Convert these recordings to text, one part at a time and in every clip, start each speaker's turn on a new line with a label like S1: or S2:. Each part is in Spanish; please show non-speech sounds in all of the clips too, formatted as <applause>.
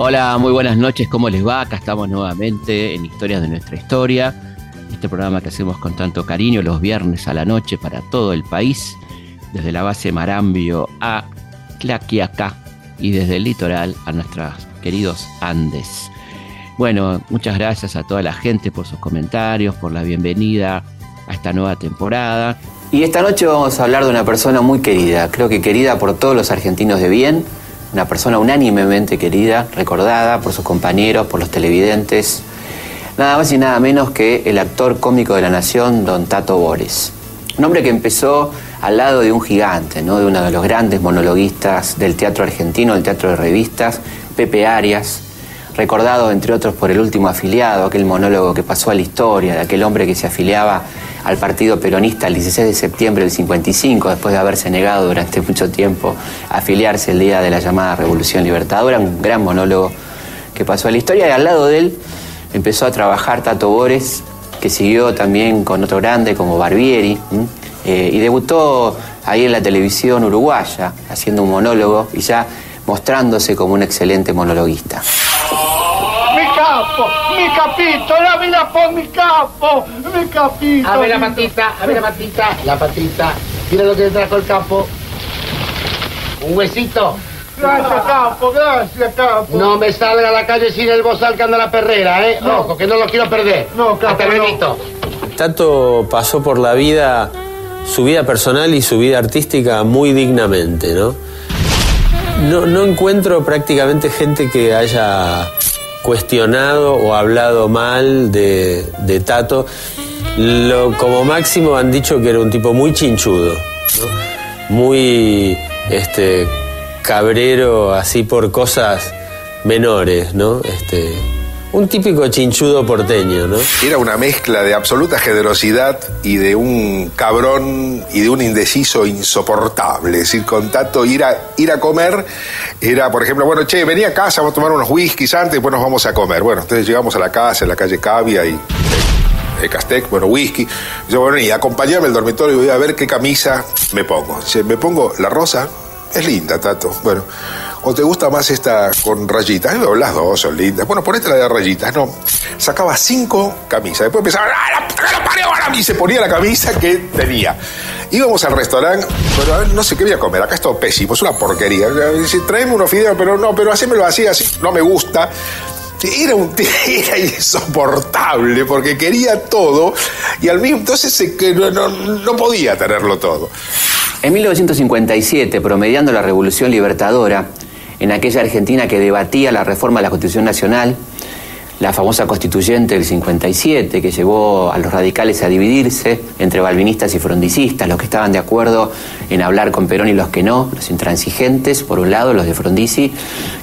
S1: Hola, muy buenas noches, ¿cómo les va? Acá estamos nuevamente en Historias de nuestra historia, este programa que hacemos con tanto cariño los viernes a la noche para todo el país, desde la base Marambio a Tlaquiacá y desde el litoral a nuestros queridos Andes. Bueno, muchas gracias a toda la gente por sus comentarios, por la bienvenida a esta nueva temporada.
S2: Y esta noche vamos a hablar de una persona muy querida, creo que querida por todos los argentinos de bien, una persona unánimemente querida, recordada por sus compañeros, por los televidentes, nada más y nada menos que el actor cómico de la nación, don Tato Bores. Un hombre que empezó al lado de un gigante, ¿no? de uno de los grandes monologuistas del teatro argentino, el teatro de revistas, Pepe Arias, recordado entre otros por el último afiliado, aquel monólogo que pasó a la historia, de aquel hombre que se afiliaba al partido peronista el 16 de septiembre del 55, después de haberse negado durante mucho tiempo a afiliarse el día de la llamada Revolución Libertadora, un gran monólogo que pasó a la historia, y al lado de él empezó a trabajar Tato Bores, que siguió también con otro grande como Barbieri, eh, y debutó ahí en la televisión uruguaya, haciendo un monólogo y ya mostrándose como un excelente monologuista
S3: capo, mi capito, la por mi capo, mi capito.
S4: A ver la patita, a ver la patita, la patita. Mira lo que trajo el capo. Un huesito.
S3: Gracias, capo, gracias, capo.
S4: No me salga a la calle sin el bozal que anda la perrera, ¿eh? Ojo, que no lo quiero perder.
S3: No, capo,
S4: Hasta
S5: Tato pasó por la vida, su vida personal y su vida artística muy dignamente, ¿no? No, no encuentro prácticamente gente que haya cuestionado o hablado mal de, Tato. Lo, como máximo han dicho que era un tipo muy chinchudo, muy este, cabrero así por cosas menores, ¿no? Este, un típico chinchudo porteño, ¿no?
S6: Era una mezcla de absoluta generosidad y de un cabrón y de un indeciso insoportable. Es decir, con Tato ir a, ir a comer era, por ejemplo, bueno, che, venía a casa, vamos a tomar unos whiskies antes, después nos vamos a comer. Bueno, entonces llegamos a la casa, en la calle Cavia y de Castec, bueno, whisky. Yo, bueno, y acompañarme al dormitorio y voy a ver qué camisa me pongo. me pongo la rosa, es linda, Tato. Bueno, ¿O te gusta más esta con rayitas? las dos son lindas. Bueno, ponete la de rayitas. No, sacaba cinco camisas. Después empezaba, ¡ah, la! Y se ponía la camisa que tenía. Íbamos al restaurante, pero no sé qué voy a comer. Acá es todo pésimo, es una porquería. Dice, traeme unos fideos, pero no, pero hacémelo así, así. No me gusta. Era, un, <laughs> era insoportable porque quería todo y al mismo entonces no, no, no podía tenerlo todo.
S2: En 1957, promediando la Revolución Libertadora, en aquella Argentina que debatía la reforma de la Constitución Nacional, la famosa constituyente del 57, que llevó a los radicales a dividirse entre balvinistas y frondicistas, los que estaban de acuerdo en hablar con Perón y los que no, los intransigentes, por un lado, los de Frondizi,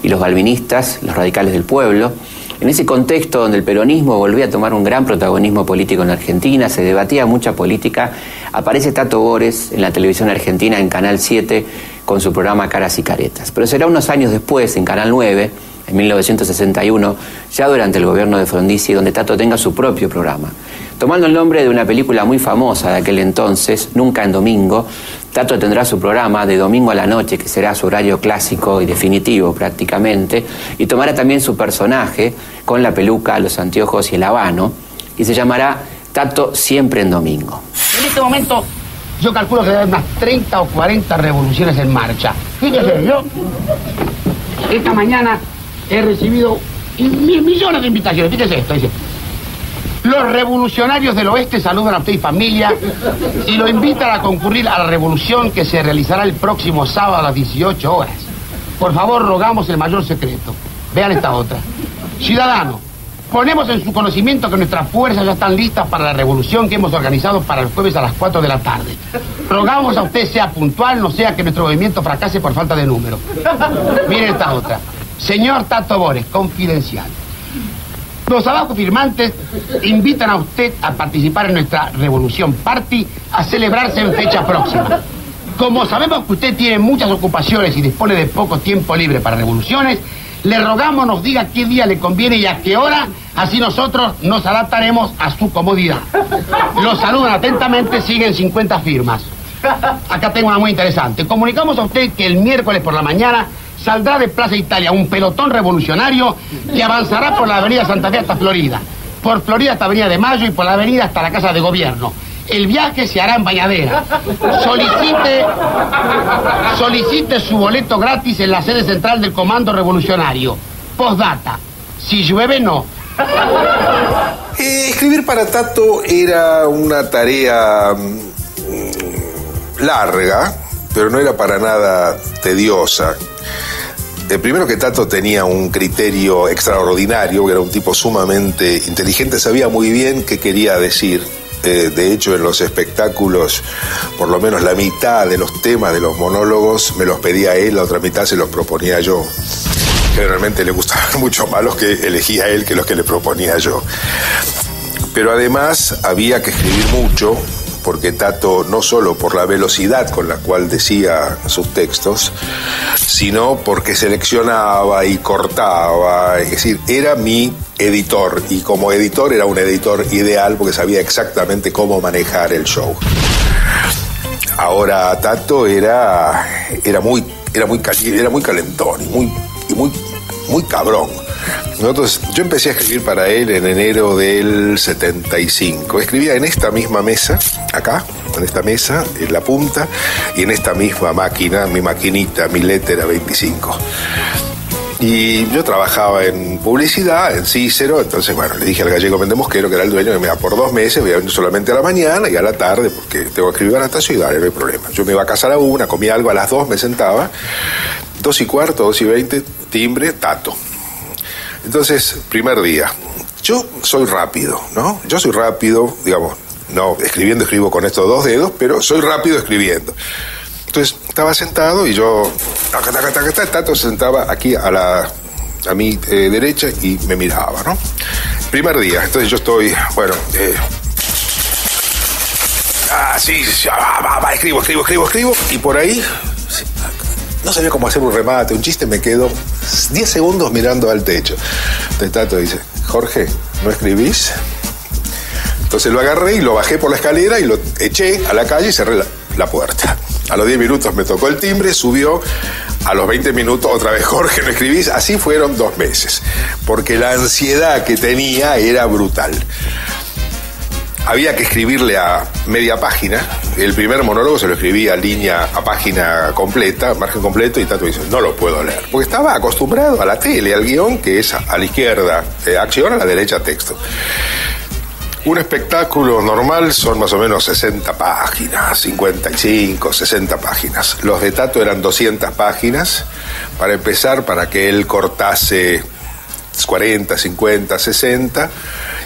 S2: y los balvinistas, los radicales del pueblo. En ese contexto donde el peronismo volvía a tomar un gran protagonismo político en Argentina, se debatía mucha política, aparece Tato Bores en la televisión argentina en Canal 7 con su programa Caras y Caretas. Pero será unos años después, en Canal 9, en 1961, ya durante el gobierno de Frondizi, donde Tato tenga su propio programa. Tomando el nombre de una película muy famosa de aquel entonces, Nunca en Domingo, Tato tendrá su programa de domingo a la noche, que será su horario clásico y definitivo prácticamente, y tomará también su personaje con la peluca, los anteojos y el habano, y se llamará Tato siempre en domingo.
S4: En este momento yo calculo que hay unas 30 o 40 revoluciones en marcha. Fíjese, yo esta mañana he recibido mil millones de invitaciones. Fíjese esto, dice. Los revolucionarios del oeste saludan a usted y familia y lo invitan a concurrir a la revolución que se realizará el próximo sábado a las 18 horas. Por favor, rogamos el mayor secreto. Vean esta otra. Ciudadano, Ponemos en su conocimiento que nuestras fuerzas ya están listas para la revolución que hemos organizado para el jueves a las 4 de la tarde. Rogamos a usted sea puntual, no sea que nuestro movimiento fracase por falta de número. Mire esta otra. Señor Tato Bores, confidencial. Los abajo firmantes invitan a usted a participar en nuestra Revolución Party a celebrarse en fecha próxima. Como sabemos que usted tiene muchas ocupaciones y dispone de poco tiempo libre para revoluciones, le rogamos nos diga qué día le conviene y a qué hora, así nosotros nos adaptaremos a su comodidad. Los saludan atentamente, siguen 50 firmas. Acá tengo una muy interesante. Comunicamos a usted que el miércoles por la mañana saldrá de Plaza Italia un pelotón revolucionario que avanzará por la avenida Santa Fe hasta Florida, por Florida hasta Avenida de Mayo y por la avenida hasta la Casa de Gobierno. El viaje se hará en bañadera. Solicite, solicite su boleto gratis en la sede central del Comando Revolucionario. Postdata. Si llueve, no.
S6: Eh, escribir para Tato era una tarea mm, larga, pero no era para nada tediosa. Eh, primero que Tato tenía un criterio extraordinario, era un tipo sumamente inteligente, sabía muy bien qué quería decir. Eh, de hecho, en los espectáculos, por lo menos la mitad de los temas de los monólogos me los pedía él, la otra mitad se los proponía yo. Generalmente le gustaban <laughs> mucho más los que elegía él que los que le proponía yo. Pero además había que escribir mucho, porque Tato, no solo por la velocidad con la cual decía sus textos, sino porque seleccionaba y cortaba, es decir, era mi editor y como editor era un editor ideal porque sabía exactamente cómo manejar el show. Ahora Tato era, era muy, era muy, era muy calentón y muy, y muy, muy cabrón. Nosotros, yo empecé a escribir para él en enero del 75. Escribía en esta misma mesa, acá, en esta mesa, en la punta, y en esta misma máquina, mi maquinita, mi letra 25. Y yo trabajaba en publicidad, en Cícero, entonces, bueno, le dije al gallego Mendemosquero, que era el dueño, que me iba por dos meses, voy a venir solamente a la mañana y a la tarde, porque tengo que escribir a esta ciudad, no hay problema. Yo me iba a casar a una, comía algo a las dos, me sentaba, dos y cuarto, dos y veinte, timbre, tato. Entonces, primer día, yo soy rápido, ¿no? Yo soy rápido, digamos, no, escribiendo escribo con estos dos dedos, pero soy rápido escribiendo. Entonces estaba sentado y yo, Tato se sentaba aquí a la a mi eh, derecha y me miraba, ¿no? Primer día, entonces yo estoy, bueno, eh, ah, sí, sí, va, va, va, escribo, escribo, escribo, escribo, y por ahí no sabía cómo hacer un remate, un chiste, me quedo 10 segundos mirando al techo. Entonces Tato dice, Jorge, ¿no escribís? Entonces lo agarré y lo bajé por la escalera y lo eché a la calle y cerré la puerta. A los 10 minutos me tocó el timbre, subió. A los 20 minutos otra vez <laughs> Jorge, no escribís. Así fueron dos meses. Porque la ansiedad que tenía era brutal. Había que escribirle a media página. El primer monólogo se lo escribía a línea, a página completa, margen completo, y Tato dice, no lo puedo leer. Porque estaba acostumbrado a la tele, al guion, que es a la izquierda eh, acción, a la derecha texto. Un espectáculo normal son más o menos 60 páginas, 55, 60 páginas. Los de Tato eran 200 páginas. Para empezar, para que él cortase 40, 50, 60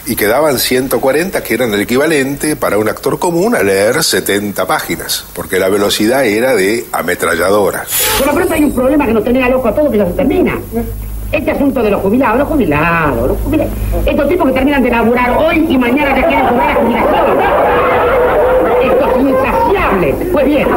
S6: y quedaban 140 que eran el equivalente para un actor común a leer 70 páginas, porque la velocidad era de ametralladora.
S4: Pero pronto hay un problema que nos tenía loco a todos que ya se termina. Este asunto de los jubilados, los jubilados, los jubilados. Estos tipos que terminan de laburar hoy y mañana te quieren cobrar la jubilación. Esto es insaciable. Pues bien,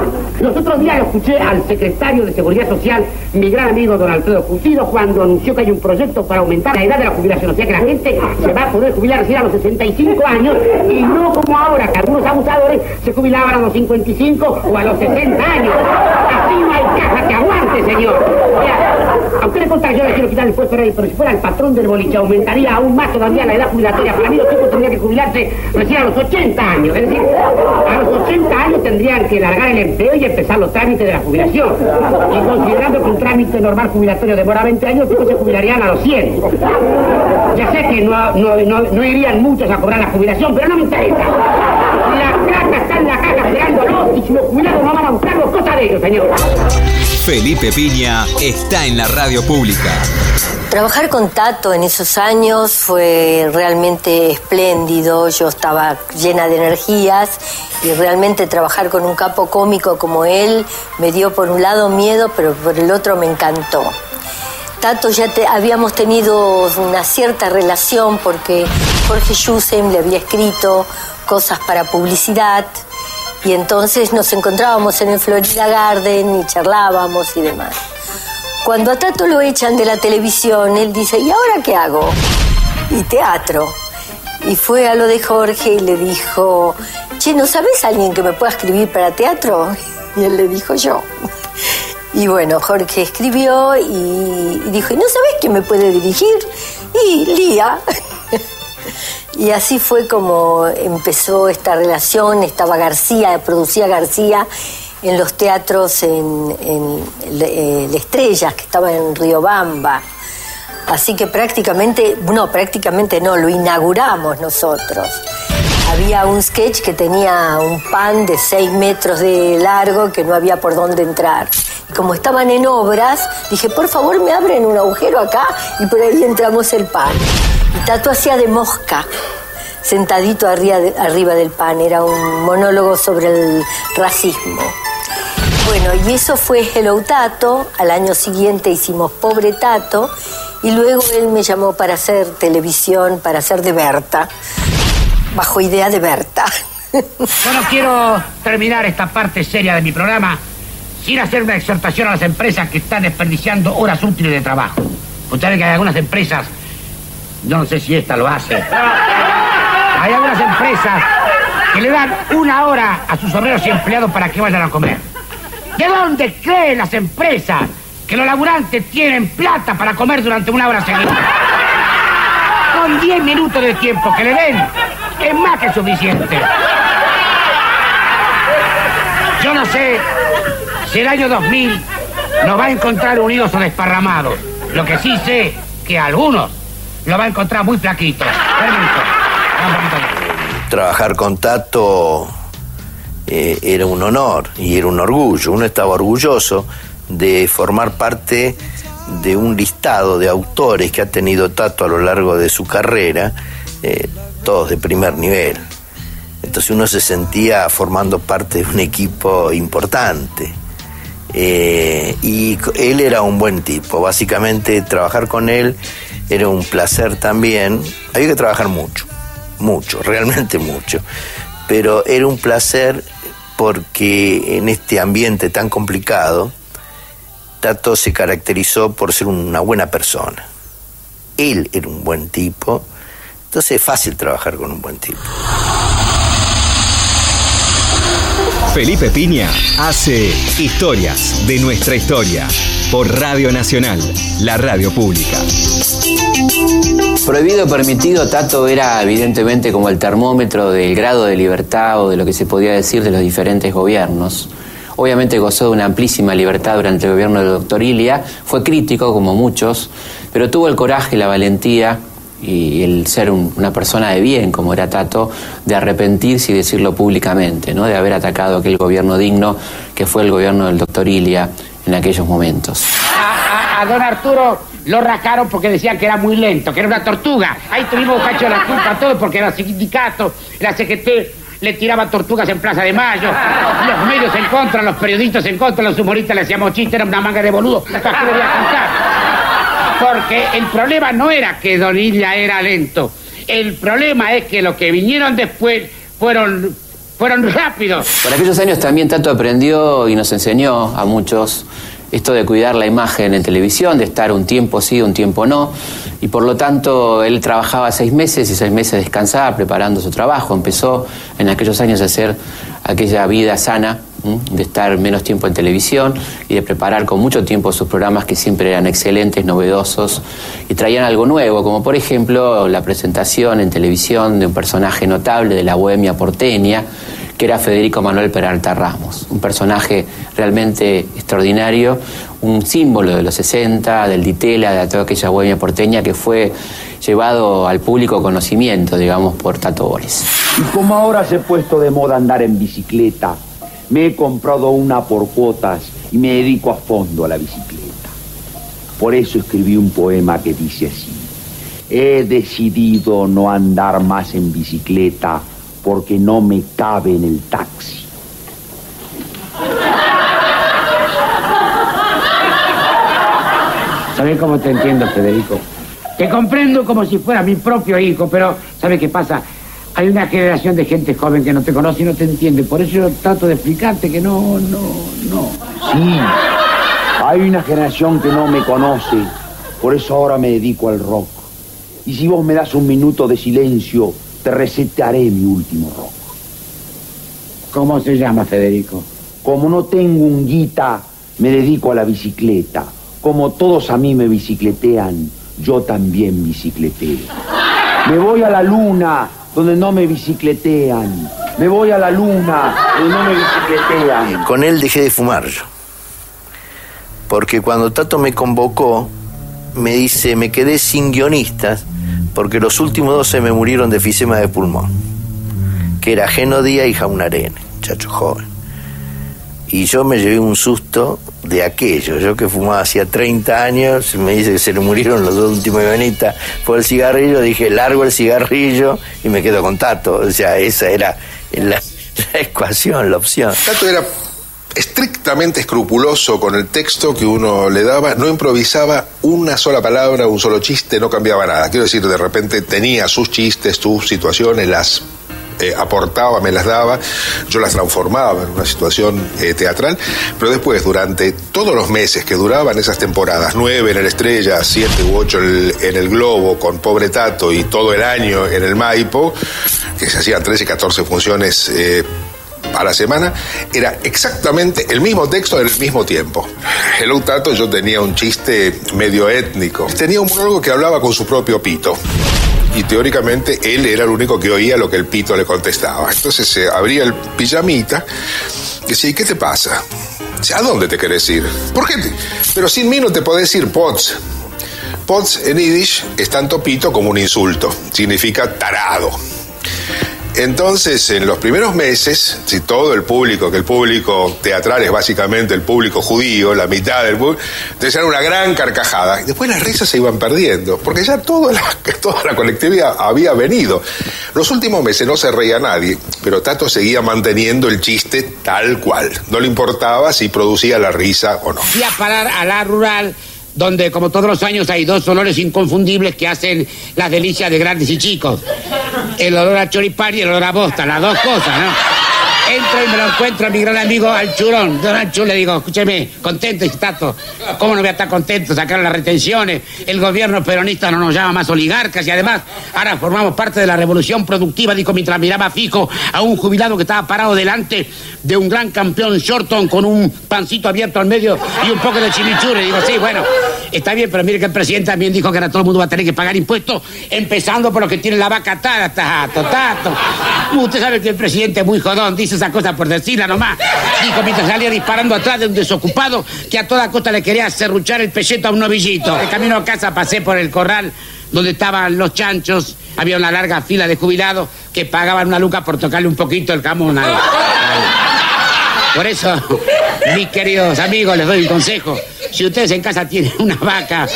S4: los otros días escuché al secretario de Seguridad Social, mi gran amigo don Alfredo Curtido, cuando anunció que hay un proyecto para aumentar la edad de la jubilación. O sea que la gente se va a poder jubilar recién a los 65 años y no como ahora, que algunos abusadores se jubilaban a los 55 o a los 60 años. Así no hay caja que aguante, señor. Yo le quiero quitar el puesto rey, pero si fuera el patrón del boliche aumentaría aún más todavía la edad jubilatoria. Para mí los tipos tendrían que jubilarse recién a los 80 años. Es decir, a los 80 años tendrían que largar el empleo y empezar los trámites de la jubilación. Y considerando que un trámite normal jubilatorio demora 20 años, los tipos se jubilarían a los 100. Ya sé que no, no, no, no irían muchos a cobrar la jubilación, pero no me interesa. En la caja esperándolo y si los jubilados no van a buscarlos, cosa de ellos, señor.
S7: Felipe Piña está en la radio pública.
S8: Trabajar con Tato en esos años fue realmente espléndido, yo estaba llena de energías y realmente trabajar con un capo cómico como él me dio por un lado miedo, pero por el otro me encantó. Tato ya te- habíamos tenido una cierta relación porque Jorge Yusem le había escrito cosas para publicidad y entonces nos encontrábamos en el Florida Garden y charlábamos y demás. Cuando a Tato lo echan de la televisión, él dice, ¿y ahora qué hago? Y teatro. Y fue a lo de Jorge y le dijo, che, ¿no sabes alguien que me pueda escribir para teatro? Y él le dijo yo. Y bueno, Jorge escribió y, dijo, ¿y no sabes quién me puede dirigir? Y Lía. Y así fue como empezó esta relación, estaba García, producía García en los teatros en, en, eh, Estrellas, que estaba en Riobamba. Así que prácticamente, no, prácticamente no, lo inauguramos nosotros. Había un sketch que tenía un pan de 6 metros de largo que no había por dónde entrar. Y como estaban en obras, dije, por favor me abren un agujero acá y por ahí entramos el pan. Y Tato hacía de mosca, sentadito arriba, arriba del pan. Era un monólogo sobre el racismo. Bueno, y eso fue Hello Tato. Al año siguiente hicimos Pobre Tato. Y luego él me llamó para hacer televisión, para hacer de Berta bajo idea de Berta.
S9: Bueno, quiero terminar esta parte seria de mi programa sin hacer una exhortación a las empresas que están desperdiciando horas útiles de trabajo. Usted que hay algunas empresas, no sé si esta lo hace, hay algunas empresas que le dan una hora a sus obreros y empleados para que vayan a comer. ¿De dónde creen las empresas que los laburantes tienen plata para comer durante una hora seguida? Con 10 minutos de tiempo que le den, es más que suficiente. Yo no sé si el año 2000 nos va a encontrar unidos o desparramados. Lo que sí sé que algunos lo va a encontrar muy flaquitos.
S10: Trabajar con Tato eh, era un honor y era un orgullo. Uno estaba orgulloso de formar parte de un listado de autores que ha tenido Tato a lo largo de su carrera. Eh, todos de primer nivel. Entonces uno se sentía formando parte de un equipo importante. Eh, y él era un buen tipo. Básicamente trabajar con él era un placer también. Había que trabajar mucho, mucho, <laughs> realmente mucho. Pero era un placer porque en este ambiente tan complicado, Tato se caracterizó por ser una buena persona. Él era un buen tipo entonces es fácil trabajar con un buen tipo.
S7: Felipe Piña hace historias de nuestra historia por Radio Nacional, la radio pública.
S2: Prohibido, permitido, Tato era evidentemente como el termómetro del grado de libertad o de lo que se podía decir de los diferentes gobiernos. Obviamente gozó de una amplísima libertad durante el gobierno del doctor Ilia, fue crítico como muchos, pero tuvo el coraje la valentía y el ser una persona de bien, como era Tato, de arrepentirse y decirlo públicamente, ¿no? de haber atacado aquel gobierno digno que fue el gobierno del doctor Ilia en aquellos momentos.
S9: A, don Arturo lo rajaron porque decían que era muy lento, que era una tortuga. Ahí tuvimos un cacho de la culpa a todos porque era sindicato, la CGT le tiraba tortugas en Plaza de Mayo, los medios en contra, los periodistas en contra, los humoristas le hacíamos chistes, era una manga de boludo. ¿Para qué le voy a contar? Porque el problema no era que Donilla era lento. El problema es que los que vinieron después fueron, fueron rápidos.
S2: Por aquellos años también Tato aprendió y nos enseñó a muchos esto de cuidar la imagen en televisión, de estar un tiempo sí, un tiempo no. Y por lo tanto, él trabajaba seis meses y seis meses descansaba preparando su trabajo. Empezó en aquellos años a hacer aquella vida sana de estar menos tiempo en televisión y de preparar con mucho tiempo sus programas que siempre eran excelentes, novedosos y traían algo nuevo, como por ejemplo la presentación en televisión de un personaje notable de la bohemia porteña, que era Federico Manuel Peralta Ramos, un personaje realmente extraordinario, un símbolo de los 60, del Ditela, de toda aquella bohemia porteña que fue llevado al público conocimiento, digamos, por Tato Bores.
S11: Y como ahora se ha puesto de moda andar en bicicleta, me he comprado una por cuotas y me dedico a fondo a la bicicleta. Por eso escribí un poema que dice así. He decidido no andar más en bicicleta porque no me cabe en el taxi.
S9: ¿Sabes cómo te entiendo, Federico? Te comprendo como si fuera mi propio hijo, pero ¿sabes qué pasa? hay una generación de gente joven que no te conoce y no te entiende. Por eso yo trato de explicarte que no, no, no.
S11: Sí, hay una generación que no me conoce. Por eso ahora me dedico al rock. Y si vos me das un minuto de silencio, te recetaré mi último rock.
S9: ¿Cómo se llama, Federico?
S11: Como no tengo un guita, me dedico a la bicicleta. Como todos a mí me bicicletean, yo también bicicleteo. Me voy a la luna donde no me bicicletean. Me voy a la luna donde no me bicicletean.
S10: Con él dejé de fumar yo. Porque cuando Tato me convocó, me dice, me quedé sin guionistas porque los últimos dos se me murieron de efisema de pulmón, que era Geno Díaz y Jaunarene, muchacho joven. Y yo me llevé un susto de aquello. Yo que fumaba hacía 30 años, me dice que se le murieron los dos últimos guionistas por el cigarrillo, dije, largo el cigarrillo y me quedo con Tato. O sea, esa era la, <laughs> la ecuación, la opción.
S6: Tato era estrictamente escrupuloso con el texto que uno le daba, no improvisaba una sola palabra, un solo chiste, no cambiaba nada. Quiero decir, de repente tenía sus chistes, sus situaciones, las eh, aportaba, me las daba, yo las transformaba en una situación eh, teatral, pero después, durante todos los meses que duraban esas temporadas, nueve en el Estrella, siete u ocho en el, Globo, con Pobre Tato y todo el año en el Maipo, que se hacían 13 y 14 funciones eh, a la semana, era exactamente el mismo texto en el mismo tiempo. Hello Tato, yo tenía un chiste medio étnico. Tenía un monólogo que hablaba con su propio pito. Y teóricamente él era el único que oía lo que el pito le contestaba. Entonces se abría el pijamita y decía, ¿y qué te pasa? ¿A dónde te querés ir? ¿Por qué? te- Pero sin mí no te podés ir, Potts. Potts en Yiddish es tanto pito como un insulto. Significa tarado. Entonces, en los primeros meses, si todo el público, que el público teatral es básicamente el público judío, la mitad del público, entonces era una gran carcajada. Después las risas se iban perdiendo, porque ya toda la, <laughs> toda la colectividad había venido. Los últimos meses no se reía nadie, pero Tato seguía manteniendo el chiste tal cual. No le importaba si producía la risa o no.
S9: Fui a parar a la rural, donde como todos los años hay dos olores inconfundibles que hacen las delicias de grandes y chicos. El olor a choripán y el olor a bosta, las dos cosas, ¿no? Entro y me lo encuentro a mi gran amigo al churón. Don Anchu le digo, escúcheme, contento tato. ¿Cómo no voy a estar contento? Sacaron las retenciones, el gobierno peronista no nos llama más oligarcas y además ahora formamos parte de la revolución productiva, dijo mientras miraba fijo a un jubilado que estaba parado delante de un gran campeón Shorton con un pancito abierto al medio y un poco de chimichurri. Digo, sí, bueno, está bien, pero mire que el presidente también dijo que ahora todo el mundo va a tener que pagar impuestos, empezando por los que tienen la vaca atada, tato, tato. Usted sabe que el presidente es muy jodón, dice esa cosa por decirla nomás. Dijo mientras salía disparando atrás de un desocupado que a toda costa le quería serruchar el pelleto a un novillito. De camino a casa pasé por el corral donde estaban los chanchos, había una larga fila de jubilados que pagaban una luca por tocarle un poquito el camón por eso, mis queridos amigos, les doy un consejo. Si ustedes en casa tienen una vaca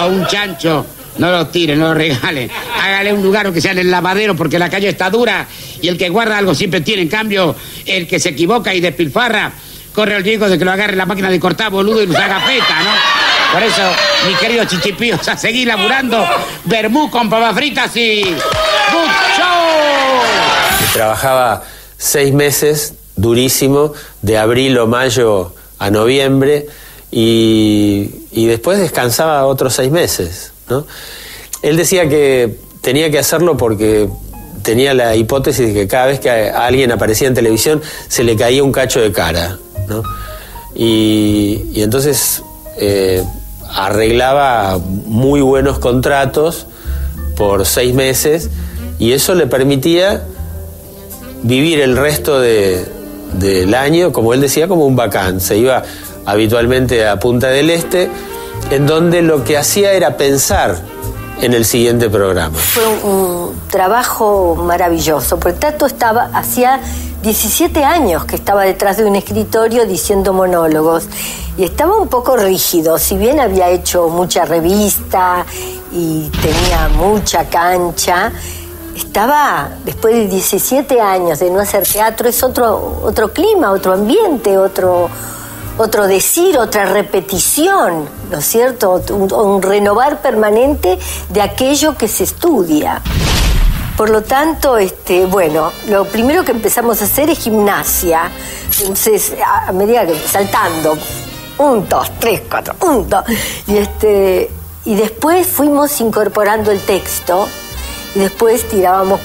S9: o un chancho, no lo tiren, no lo regalen. Hágale un lugar que sea en el lavadero porque la calle está dura y el que guarda algo siempre tiene. En cambio, el que se equivoca y despilfarra, corre el riesgo de que lo agarre la máquina de cortar boludo y nos haga peta, ¿no? Por eso, mis queridos chichipíos, a seguir laburando. Bermú con papas fritas y... ¡Good show!
S5: Trabajaba seis meses, durísimo, de abril o mayo a noviembre, y, y después descansaba otros seis meses. ¿no? Él decía que tenía que hacerlo porque tenía la hipótesis de que cada vez que alguien aparecía en televisión se le caía un cacho de cara. ¿no? Y, y entonces eh, arreglaba muy buenos contratos por seis meses y eso le permitía vivir el resto de- del año, como él decía, como un bacán. Se iba habitualmente a Punta del Este, en donde lo que hacía era pensar en el siguiente programa.
S8: Fue un, trabajo maravilloso, porque Tato estaba, hacía 17 años que estaba detrás de un escritorio diciendo monólogos y estaba un poco rígido, si bien había hecho mucha revista y tenía mucha cancha, estaba, después de 17 años de no hacer teatro, es otro, otro clima, otro ambiente, otro, otro decir, otra repetición, ¿no es cierto? Un, renovar permanente de aquello que se estudia. Por lo tanto, este, bueno, lo primero que empezamos a hacer es gimnasia. Entonces, a, medida que saltando, un, dos, tres, cuatro, un. Y, este, y después fuimos incorporando el texto después tirábamos,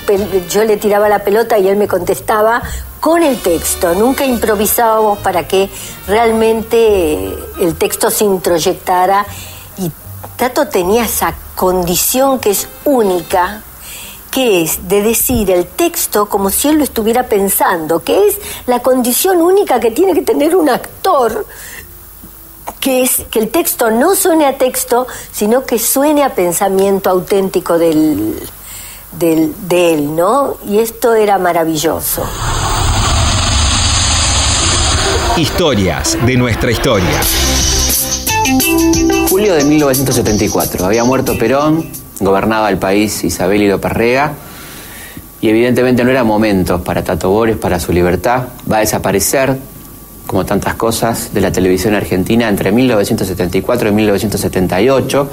S8: yo le tiraba la pelota y él me contestaba con el texto. Nunca improvisábamos para que realmente el texto se introyectara y Tato tenía esa condición que es única que es de decir el texto como si él lo estuviera pensando, que es la condición única que tiene que tener un actor, que es que el texto no suene a texto, sino que suene a pensamiento auténtico del, del, de él, ¿no? Y esto era maravilloso.
S7: Historias de nuestra historia.
S2: Julio de 1974. Había muerto Perón, gobernaba el país Isabel Ido Parrega y evidentemente no era momento para Tato Bores, para su libertad. Va a desaparecer, como tantas cosas, de la televisión argentina entre 1974 y 1978.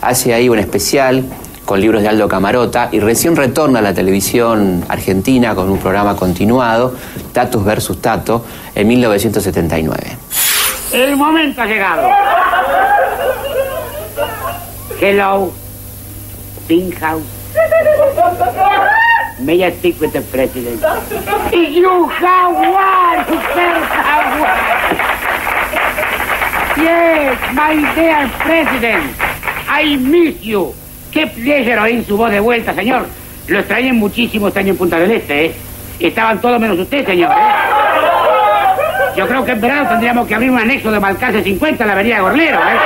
S2: Hace ahí un especial con libros de Aldo Camarota y recién retorna a la televisión argentina con un programa continuado, Tatus versus Tato, en 1979.
S9: El momento ha llegado. Hello, Pink House. May I speak with the president? You Sir Howard. Yes, my dear president. I miss you. Qué pleasure oír su voz de vuelta, señor. Lo extrañé muchísimo este año en Punta del Este, ¿eh? Estaban todos menos usted, señor, ¿eh? Yo creo que en verano tendríamos que abrir un anexo de Balcarce 50 en la avenida Gorlero, ¿eh?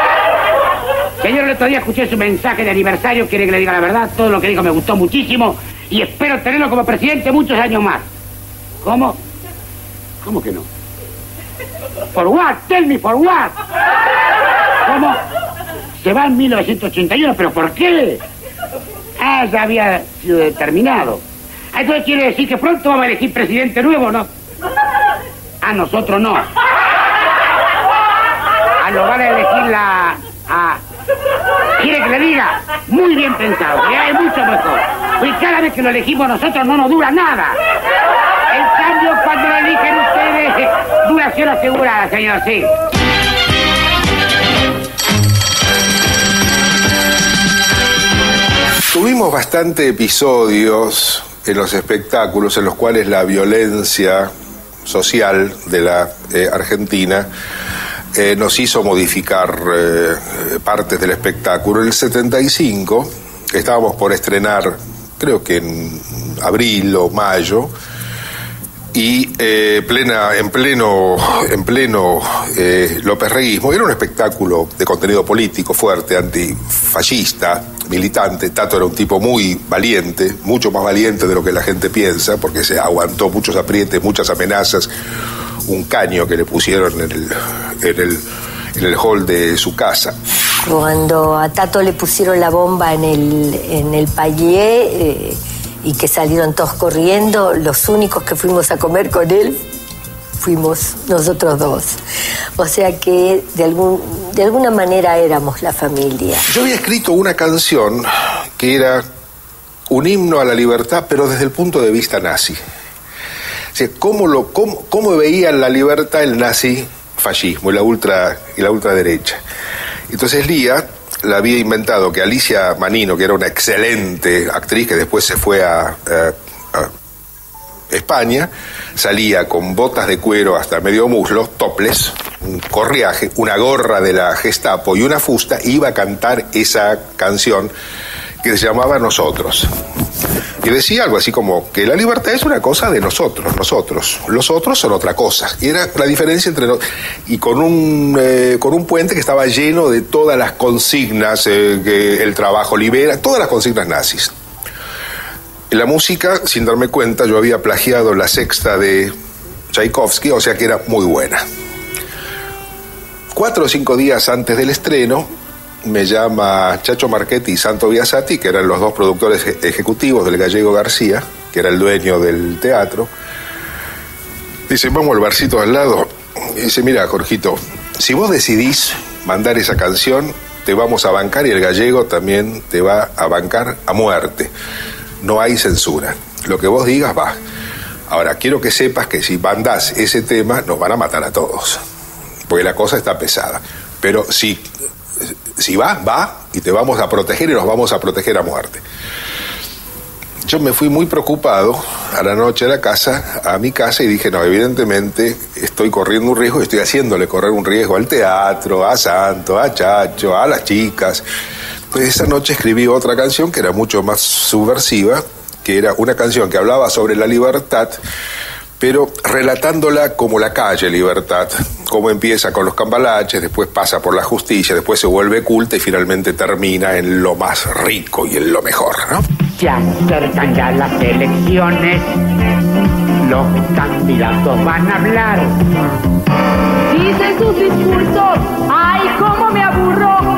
S9: Señor, el otro día escuché su mensaje de aniversario, quiere que le diga la verdad, todo lo que dijo me gustó muchísimo y espero tenerlo como presidente muchos años más. ¿Cómo? ¿Cómo que no? ¿For what? Tell me for what. ¿Cómo? Se va en 1981, pero ¿por qué? Ah, ya había sido determinado. Ah, entonces quiere decir que pronto vamos a elegir presidente nuevo, ¿no? A nosotros no. A lo van a elegir la... ¿Quiere que le diga? Muy bien pensado, ya es mucho mejor. Pues cada vez que lo elegimos nosotros no nos dura nada. En cambio, cuando lo eligen ustedes, duración asegurada, señor, sí.
S6: Tuvimos bastante episodios en los espectáculos en los cuales la violencia social de la eh, Argentina eh, nos hizo modificar eh, partes del espectáculo. En el 75 estábamos por estrenar, creo que en abril o mayo, y plena, en pleno, en pleno López Reguismo. Era un espectáculo de contenido político fuerte, antifascista, militante. Tato era un tipo muy valiente, mucho más valiente de lo que la gente piensa, porque se aguantó muchos aprietes, muchas amenazas, un caño que le pusieron en el, en el, hall de su casa.
S8: Cuando a Tato le pusieron la bomba en el, en el payé eh, y que salieron todos corriendo, los únicos que fuimos a comer con él fuimos nosotros dos. O sea que de, algún, de alguna manera éramos la familia.
S6: Yo había escrito una canción que era un himno a la libertad, pero desde el punto de vista nazi. O sea, ¿cómo, lo, cómo, cómo veían la libertad el nazi fascismo y la, ultra, y la ultraderecha? Entonces Lía la había inventado que Alicia Manino, que era una excelente actriz que después se fue a, a- a España, salía con botas de cuero hasta medio muslo, toples, un corriaje, una gorra de la Gestapo y una fusta, e iba a cantar esa canción que se llamaba Nosotros. Y decía algo así como que la libertad es una cosa de nosotros, nosotros. Los otros son otra cosa. Y era la diferencia entre nosotros. Y con un, eh, con un puente que estaba lleno de todas las consignas, eh, que el trabajo libera, todas las consignas nazis. La música, sin darme cuenta, yo había plagiado la sexta de Tchaikovsky, o sea que era muy buena. Cuatro o cinco días antes del estreno, me llama Chacho Marchetti y Santo Biasati, que eran los dos productores eje- ejecutivos del Gallego García, que era el dueño del teatro. Dice, vamos al barcito al lado. Y dice, mira, Jorgito, si vos decidís mandar esa canción, te vamos a bancar y el gallego también te va a bancar a muerte. No hay censura. Lo que vos digas va. Ahora, quiero que sepas que si mandás ese tema, nos van a matar a todos. Porque la cosa está pesada. Pero si, si va, va y te vamos a proteger y nos vamos a proteger a muerte. yo me fui muy preocupado a la noche a la casa, a mi casa, y dije, no, evidentemente estoy corriendo un riesgo, estoy haciéndole correr un riesgo al teatro, a Santo, a Chacho, a las chicas. Pues esa noche escribí otra canción que era mucho más subversiva, que era una canción que hablaba sobre la libertad, pero relatándola como la calle Libertad, como empieza con los cambalaches, después pasa por la justicia, después se vuelve culta y finalmente termina en lo más rico y en lo mejor, ¿no?
S9: Se acercan ya las elecciones, los candidatos van a hablar.
S12: Dicen sus discursos, ay, cómo me aburro,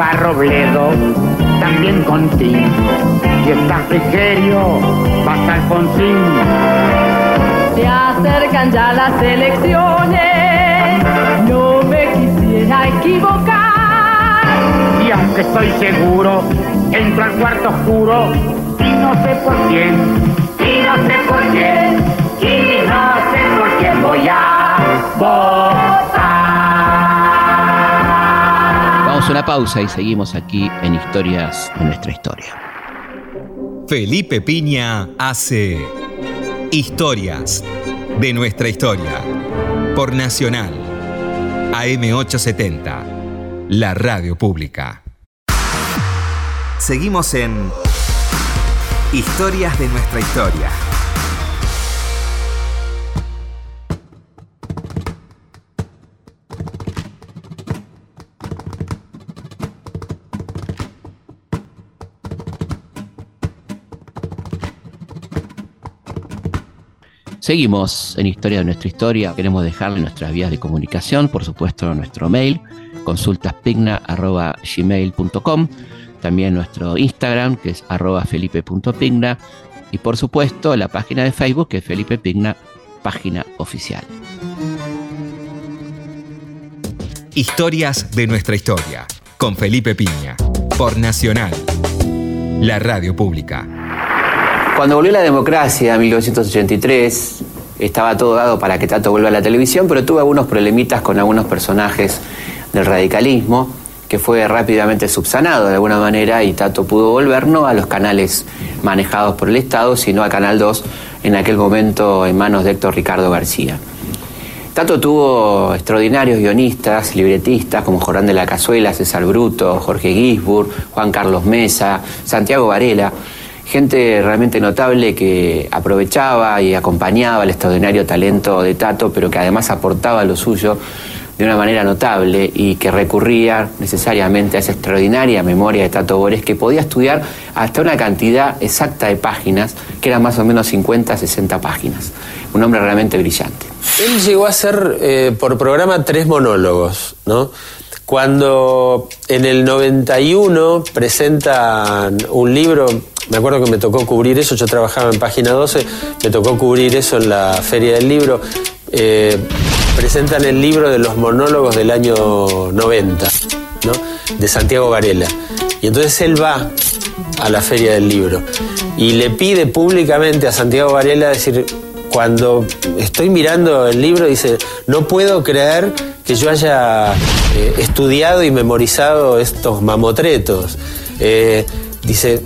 S9: va Robledo, también con ti. Y está Frigerio, hasta Alfonsín.
S12: Se acercan ya las elecciones, no me quisiera equivocar.
S9: Y aunque estoy seguro, entro al cuarto oscuro y no sé por quién, y no sé por quién, y no sé por quién voy a votar.
S1: Una pausa y seguimos aquí en Historias de nuestra historia.
S7: Felipe Piña hace Historias de nuestra historia por Nacional AM870, la radio pública. Seguimos en Historias de nuestra historia.
S1: Seguimos en Historia de nuestra historia. Queremos dejarle nuestras vías de comunicación, por supuesto nuestro mail, consultaspigna.gmail.com, también nuestro Instagram, que es arroba felipe.pigna, y por supuesto la página de Facebook, que es Felipe Pigna, página oficial.
S7: Historias de nuestra historia con Felipe Piña por Nacional, la radio pública.
S2: Cuando volvió la democracia en 1983, estaba todo dado para que Tato vuelva a la televisión, pero tuve algunos problemitas con algunos personajes del radicalismo, que fue rápidamente subsanado de alguna manera y Tato pudo volver no a los canales manejados por el Estado, sino a Canal 2, en aquel momento en manos de Héctor Ricardo García. Tato tuvo extraordinarios guionistas, libretistas como Jorán de la Cazuela, César Bruto, Jorge Gisburg, Juan Carlos Mesa, Santiago Varela, gente realmente notable que aprovechaba y acompañaba el extraordinario talento de Tato, pero que además aportaba lo suyo de una manera notable y que recurría necesariamente a esa extraordinaria memoria de Tato Bores que podía estudiar hasta una cantidad exacta de páginas, que eran más o menos 50, 60 páginas. Un hombre realmente brillante.
S5: Él llegó a hacer eh, por programa tres monólogos, ¿no? Cuando en el 91 presentan un libro, me acuerdo que me tocó cubrir eso, yo trabajaba en página 12, me tocó cubrir eso en la Feria del Libro. Eh, presentan el libro de los monólogos del año 90, ¿no? de Santiago Varela. Y entonces él va a la Feria del Libro y le pide públicamente a Santiago Varela decir, cuando estoy mirando el libro, dice, no puedo creer que yo haya eh, estudiado y memorizado estos mamotretos. Eh, dice,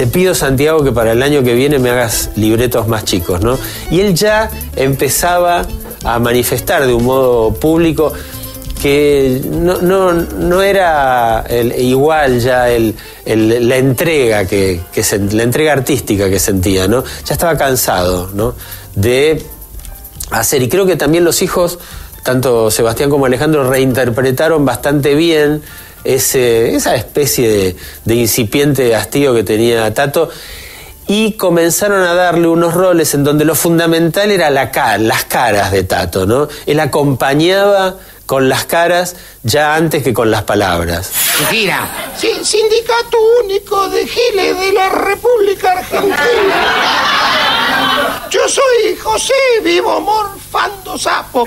S5: te pido Santiago que para el año que viene me hagas libretos más chicos, ¿no? Y él ya empezaba a manifestar de un modo público que no, no, no era el- igual ya el, la entrega que, la entrega artística que sentía, ¿no? Ya estaba cansado, ¿no? De hacer. Y creo que también los hijos, tanto Sebastián como Alejandro, reinterpretaron bastante bien esa especie de, de incipiente hastío que tenía Tato y comenzaron a darle unos roles en donde lo fundamental era la ca- las caras de Tato, ¿no? Él acompañaba con las caras ya antes que con las palabras.
S9: Gira.
S13: Sí, Sindicato Único de Giles de la República Argentina. Yo soy José Vivo Morfando Sapo.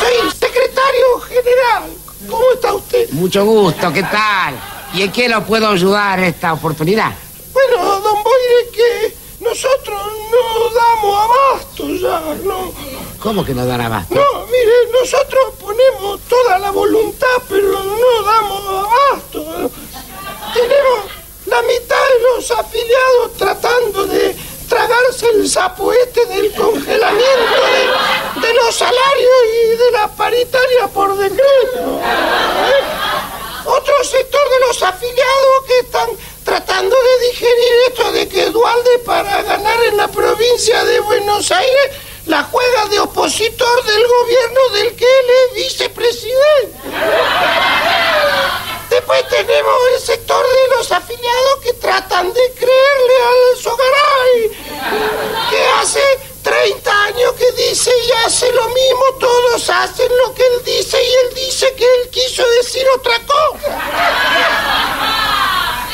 S13: Soy secretario general. ¿Cómo está usted?
S9: Mucho gusto, ¿qué tal? ¿Y en qué lo puedo ayudar esta oportunidad?
S13: Bueno, don Boire, que nosotros no damos abasto ya, ¿no?
S9: ¿Cómo que no dan abasto?
S13: No, mire, nosotros ponemos toda la voluntad, pero no damos abasto. Tenemos la mitad de los afiliados tratando de tragarse el sapo este del congelamiento de, los salarios y de la paritaria por decreto. ¿Eh? Otro sector de los afiliados que están tratando de digerir esto de que Dualde para ganar en la provincia de Buenos Aires la juega de opositor del gobierno del que él es vicepresidente. Después tenemos el sector de los afiliados que tratan de creerle al Sogaray, que hace 30 años que dice y hace lo mismo, todos hacen lo que él dice y él dice que él quiso decir otra cosa.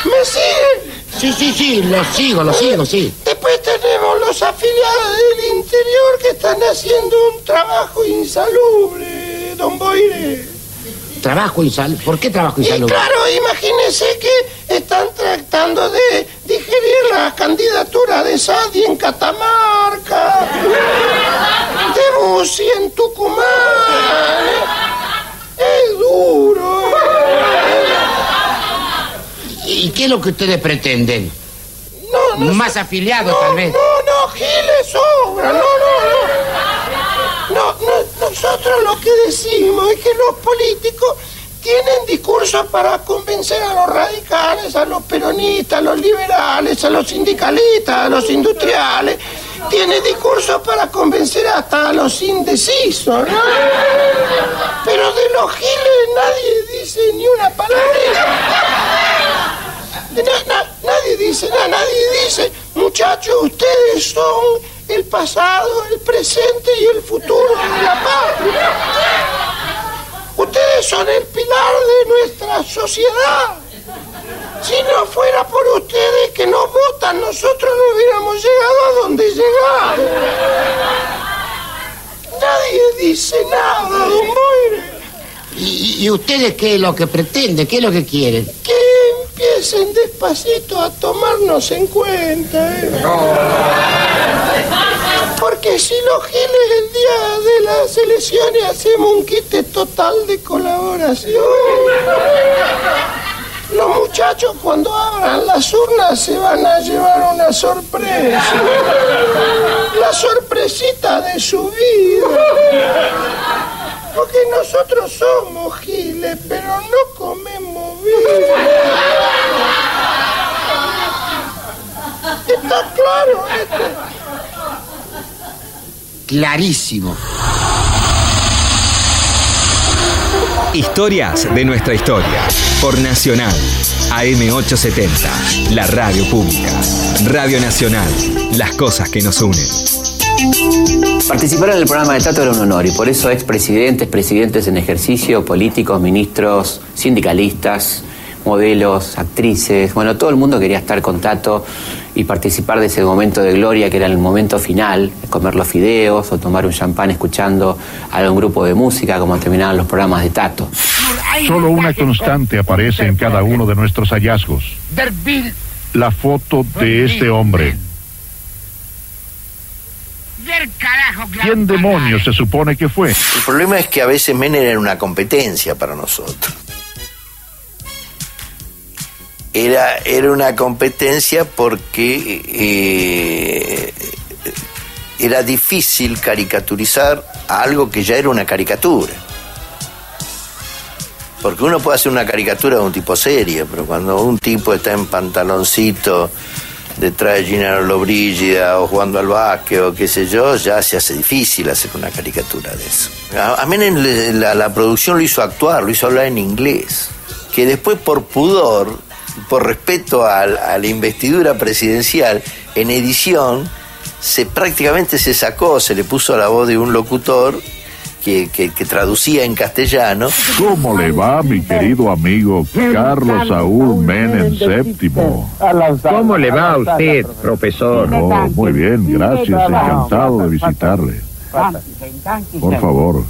S13: ¿Me siguen?
S9: Sí, sí, sí, lo sigo, lo sigo, sí.
S13: Después tenemos los afiliados del interior que están haciendo un trabajo insalubre, don Boire.
S9: Trabajo insalubre. ¿Por qué trabajo
S13: Y
S9: insalubre?
S13: claro, imagínense que están tratando de digerir la candidatura de Sadi en Catamarca, de Bussi en Tucumán. Es duro.
S9: ¿Y qué es lo que ustedes pretenden? Más afiliados, tal vez.
S13: No, no, Giles sobra, no, no, no. No, no, nosotros lo que decimos es que los políticos tienen discursos para convencer a los radicales, a los peronistas, a los liberales, a los sindicalistas, a los industriales. Tiene discursos para convencer hasta a los indecisos, ¿no? Pero de los giles nadie dice ni una palabra. Na- na- nadie dice nada, nadie dice, muchachos, ustedes son el pasado, el presente y el futuro de la patria. Ustedes son el pilar de nuestra sociedad. Si no fuera por ustedes que nos votan, nosotros no hubiéramos llegado a donde llegamos. Nadie dice nada, don.
S9: ¿Y, y ustedes qué es lo que pretenden? ¿Qué es lo que quieren?
S13: Empiecen despacito a tomarnos en cuenta. ¿eh? Porque si los giles el día de las elecciones hacemos un quite total de colaboración. Los muchachos cuando abran las urnas se van a llevar una sorpresa. La sorpresita de su vida. Porque nosotros somos giles, pero no comemos bien. ¿Está claro esto?
S9: Clarísimo.
S7: Historias de nuestra historia. Por Nacional. AM870. La radio pública. Radio Nacional. Las cosas que nos unen.
S2: Participar en el programa de Tato era un honor y por eso expresidentes, presidentes en ejercicio, políticos, ministros, sindicalistas, modelos, actrices, bueno, todo el mundo quería estar con Tato y participar de ese momento de gloria que era el momento final, comer los fideos o tomar un champán escuchando a un grupo de música como terminaban los programas de Tato.
S14: Solo una constante aparece en cada uno de nuestros hallazgos. La foto de este hombre. ¿Quién demonios se supone que fue?
S10: El problema es que a veces Menem era una competencia para nosotros. Era, era una competencia porque eh, era difícil caricaturizar a algo que ya era una caricatura. Porque uno puede hacer una caricatura de un tipo serio, pero cuando un tipo está en pantaloncito detrás de Gina Lollobrigida o jugando al básquet o qué sé yo, ya se hace difícil hacer una caricatura de eso. A, a Menem la, la producción lo hizo actuar, lo hizo hablar en inglés. Que después por pudor, por respeto al- a, la investidura presidencial, en edición, se prácticamente se sacó, se le puso la voz de un locutor que, que- que traducía en castellano.
S14: ¿Cómo le va, mi querido amigo Carlos Saúl Menem VII?
S15: ¿Cómo le va a usted, profesor?
S14: Oh, muy bien, gracias, encantado de visitarle. Por favor.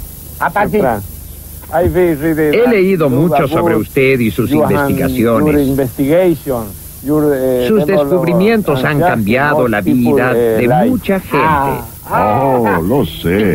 S15: He leído mucho sobre usted y sus investigaciones. Sus descubrimientos han cambiado la vida de mucha gente.
S14: Oh, lo sé.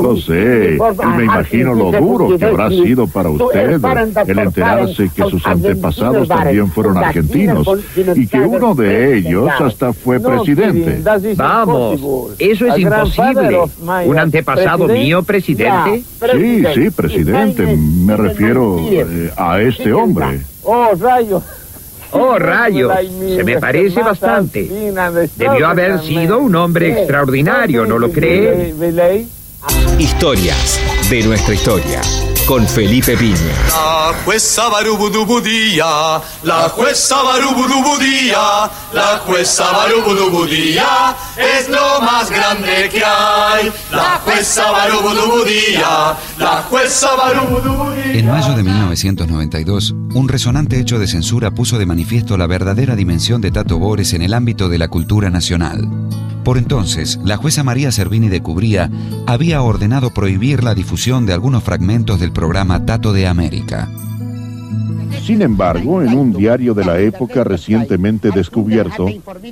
S14: Lo sé. Y me imagino lo duro que habrá sido para usted el enterarse que sus antepasados también fueron argentinos y que uno de ellos hasta fue presidente.
S15: Vamos, eso es imposible. ¿Un antepasado mío presidente?
S14: Sí, sí, presidente. Me refiero eh, a este hombre.
S16: Oh, rayos.
S15: Oh, rayos, se me parece bastante. Debió haber sido un hombre extraordinario, ¿no lo cree?
S7: Historias de nuestra historia con Felipe Piña.
S17: La jueza Barubudubudía, la jueza Barubudubudía, la jueza Barubudubudía es lo más grande que hay. La jueza Barubudubudía, la jueza Barubudubudía.
S18: En mayo de 1992, un resonante hecho de censura puso de manifiesto la verdadera dimensión de Tato Bores en el ámbito de la cultura nacional. Por entonces, la jueza María Servini de Cubría había ordenado prohibir la difusión de algunos fragmentos del programa Tato de América.
S14: Sin embargo, en un diario de la época recientemente descubierto,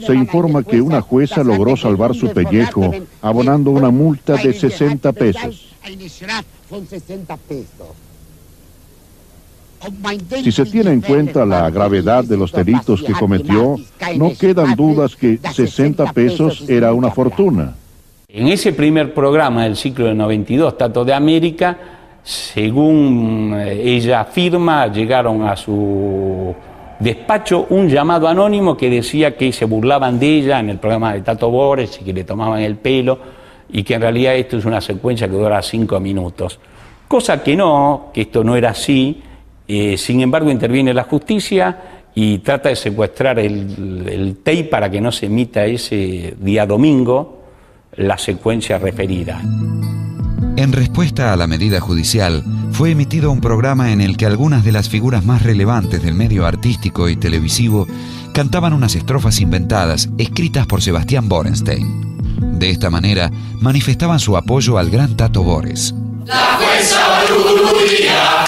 S14: se informa que una jueza logró salvar su pellejo abonando una multa de 60 pesos. Si se tiene en cuenta la gravedad de los delitos que cometió, no quedan dudas que 60 pesos era una fortuna.
S19: En ese primer programa del ciclo de 92, Tato de América, según eh, ella afirma, llegaron a su despacho un llamado anónimo que decía que se burlaban de ella en el programa de Tato Bores y que le tomaban el pelo y que en realidad esto es una secuencia que dura cinco minutos. Cosa que no, que esto no era así, eh, sin embargo, interviene la justicia y trata de secuestrar el, el tape para que no se emita ese día domingo la secuencia referida.
S18: En respuesta a la medida judicial, fue emitido un programa en el que algunas de las figuras más relevantes del medio artístico y televisivo cantaban unas estrofas inventadas escritas por Sebastián Borenstein. De esta manera, manifestaban su apoyo al gran Tato Bores.
S17: La jueza Barubudía,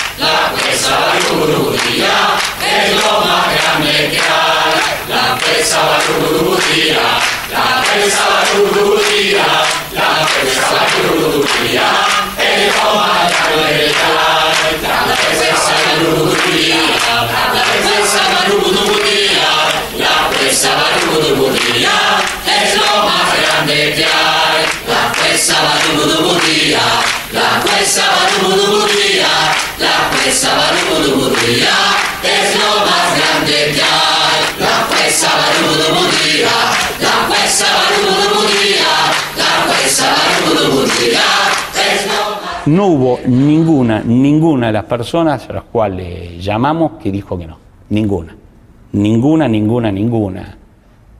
S19: No hubo ninguna, ninguna de las personas a las cuales llamamos que dijo que no. Ninguna. Ninguna, ninguna, ninguna.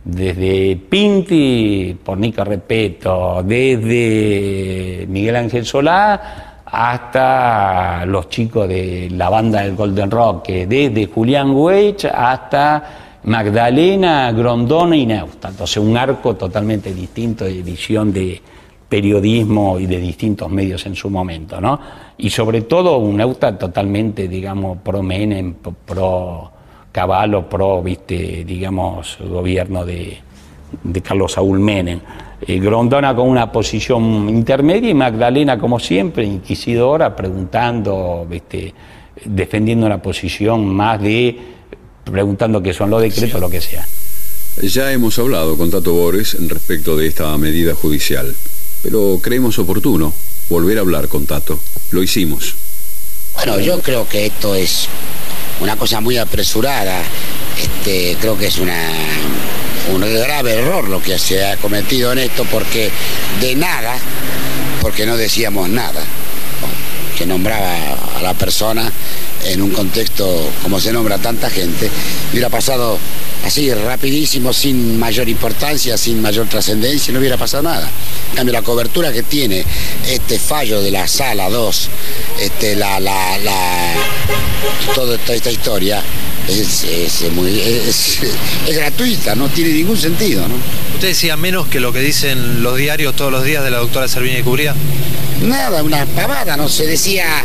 S19: Desde Pinti, por Nica Repeto, desde Miguel Ángel Solá, hasta los chicos de la banda del Golden Rock, desde Julián Weich hasta Magdalena, Grondona y Neustadt. Entonces, un arco totalmente distinto de edición de periodismo y de distintos medios en su momento, ¿no? Y sobre todo un Neustadt totalmente, digamos, pro Menem, pro Caballo, pro, viste, digamos, gobierno de, Carlos Saúl Menem. Eh, Grondona con una posición intermedia y Magdalena, como siempre, inquisidora, preguntando, viste, defendiendo una posición más de preguntando qué son los decretos lo que sea.
S20: Ya hemos hablado con Tato Bores respecto de esta medida judicial, pero creemos oportuno volver a hablar con Tato. Lo hicimos.
S9: Bueno, yo creo que esto es una cosa muy apresurada. Este, creo que es una, un grave error lo que se ha cometido en esto porque de nada, porque no decíamos nada, que nombraba a la persona en un contexto como se nombra tanta gente, hubiera pasado así rapidísimo, sin mayor importancia, sin mayor trascendencia, no hubiera pasado nada. En cambio, la cobertura que tiene este fallo de la sala 2, este, la, la, la, toda esta historia, es, es muy, es, es gratuita, no tiene ningún sentido, ¿no?
S16: ¿Usted decía menos que lo que dicen los diarios todos los días de la doctora Servini Cubría?
S9: Nada, una pavada, no se decía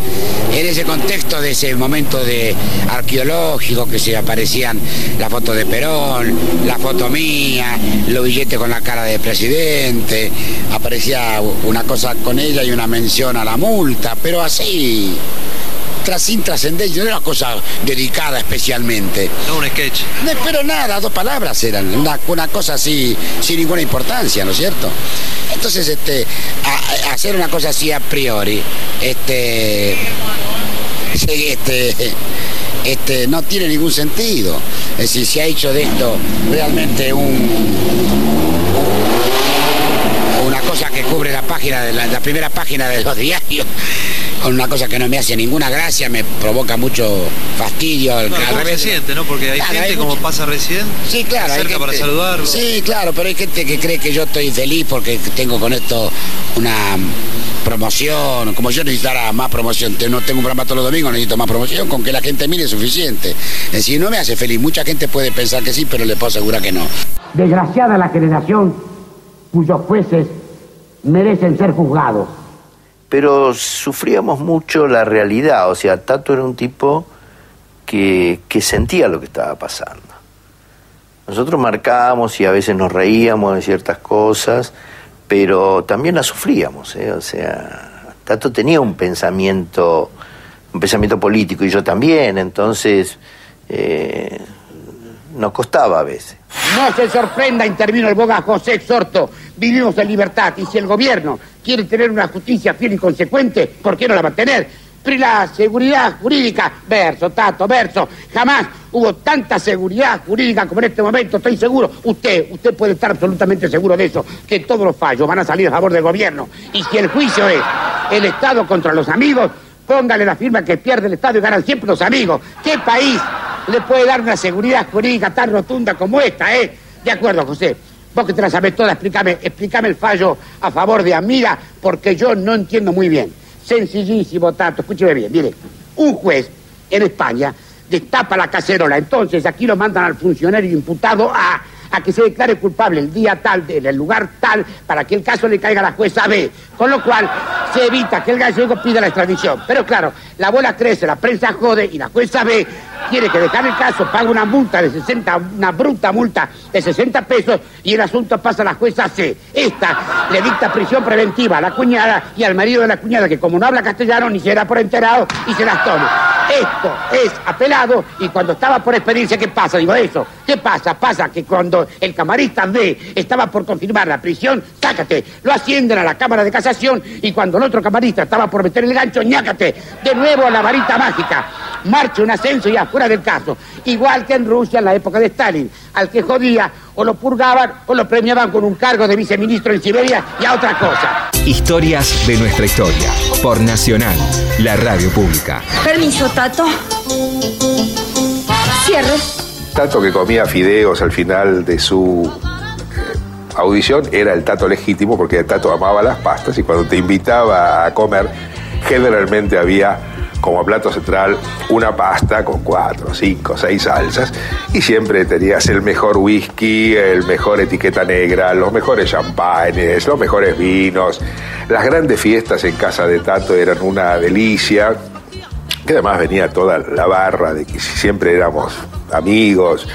S9: en ese contexto de ese momento de arqueológico que se aparecían la foto de Perón, la foto mía, los billetes con la cara del presidente, aparecía una cosa con ella y una mención a la multa, pero así tras sin trascendencia, no era una cosa dedicada especialmente.
S16: No un sketch.
S9: No, pero nada, dos palabras eran, una, una cosa así sin ninguna importancia, ¿no es cierto? Entonces, este, a- a hacer una cosa así a priori, este, este, este, no tiene ningún sentido. Es decir, se ha hecho de esto realmente un, una cosa que cubre la página de la, la primera página de los diarios con una cosa que no me hace ninguna gracia, me provoca mucho fastidio. al-
S16: No,
S9: al
S16: ¿cómo
S9: revés.
S16: se siente, no? Porque hay
S9: Claro,
S16: gente
S9: hay
S16: como
S9: mucho-
S16: pasa recién,
S9: Sí, claro.
S16: se
S9: hay
S16: para saludarlo.
S9: Sí, claro, pero hay gente que cree que yo estoy feliz porque tengo con esto una promoción. Como yo necesitara más promoción, te- no tengo un programa todos los domingos, necesito más promoción. Con que la gente mire es suficiente. Es decir, no me hace feliz. Mucha gente puede pensar que sí, pero le puedo asegurar que no.
S4: Desgraciada la generación cuyos jueces merecen ser juzgados.
S10: Pero sufríamos mucho la realidad, o sea, Tato era un tipo que, que sentía lo que estaba pasando. Nosotros marcábamos y a veces nos reíamos de ciertas cosas, pero también las sufríamos, ¿eh? o sea, Tato tenía un pensamiento, un pensamiento político y yo también, entonces eh, nos costaba a veces.
S9: No se sorprenda, intervino el boga José Exhorto. Vivimos en libertad y si el gobierno quiere tener una justicia fiel y consecuente, ¿por qué no la va a tener? Pero la seguridad jurídica, verso, tato, verso, jamás hubo tanta seguridad jurídica como en este momento, estoy seguro. Usted, usted puede estar absolutamente seguro de eso, que todos los fallos van a salir a favor del gobierno. Y si el juicio es el Estado contra los amigos, póngale la firma que pierde el Estado y ganan siempre los amigos. ¿Qué país le puede dar una seguridad jurídica tan rotunda como esta, eh? De acuerdo, José. Vos que te la sabés toda, explícame, explícame el fallo a favor de Amiga, porque yo no entiendo muy bien. Sencillísimo, Tato, escúcheme bien. Mire, un juez en España destapa la cacerola. Entonces aquí lo mandan al funcionario imputado a, a que se declare culpable el día tal, en el lugar tal, para que el caso le caiga a la jueza B. Con lo cual se evita que el gallego pida la extradición. Pero claro, la bola crece, la prensa jode y la jueza B quiere que dejar el caso, paga una multa de 60, una bruta multa de 60 pesos y el asunto pasa a la jueza C. Esta le dicta prisión preventiva a la cuñada y al marido de la cuñada, que como no habla castellano ni se da por enterado y se las toma. Esto es apelado y cuando estaba por expedirse, ¿qué pasa? Digo eso. ¿Qué pasa? Pasa que cuando el camarista B estaba por confirmar la prisión, sácate, lo ascienden a la Cámara de Casación y cuando el otro camarista estaba por meter el gancho, ñácate, de nuevo a la varita mágica. Marcha un ascenso y afuera del caso. Igual que en Rusia en la época de Stalin. Al que jodía, o lo purgaban o lo premiaban con un cargo de viceministro en Siberia y a otra cosa.
S7: Historias de nuestra historia. Por Nacional, la radio pública.
S21: Permiso, Tato. Cierre.
S6: Tato que comía fideos al final de su audición era el Tato legítimo porque el Tato amaba las pastas y cuando te invitaba a comer generalmente había como plato central una pasta con cuatro, cinco, seis salsas y siempre tenías el mejor whisky, el mejor etiqueta negra, los mejores champanes, los mejores vinos. Las grandes fiestas en casa de Tato eran una delicia que además venía toda la barra de que siempre éramos amigos,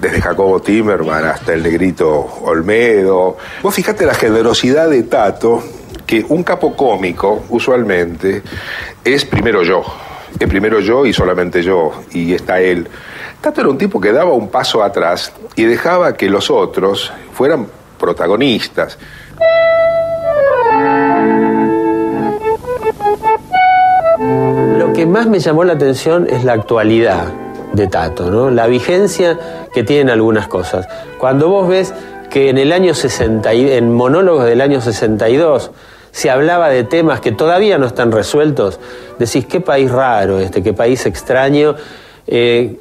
S6: desde Jacobo Timerman hasta el negrito Olmedo. Vos fijate la generosidad de Tato, que un capo cómico, usualmente, es primero yo. Es primero yo y solamente yo, y está él. Tato era un tipo que daba un paso atrás y dejaba que los otros fueran protagonistas.
S5: Que más me llamó la atención es la actualidad de Tato, ¿no? La vigencia que tienen algunas cosas. Cuando vos ves que en el año 60, y- en monólogos del año 62, se hablaba de temas que todavía no están resueltos, decís, qué país raro este, qué país extraño, eh,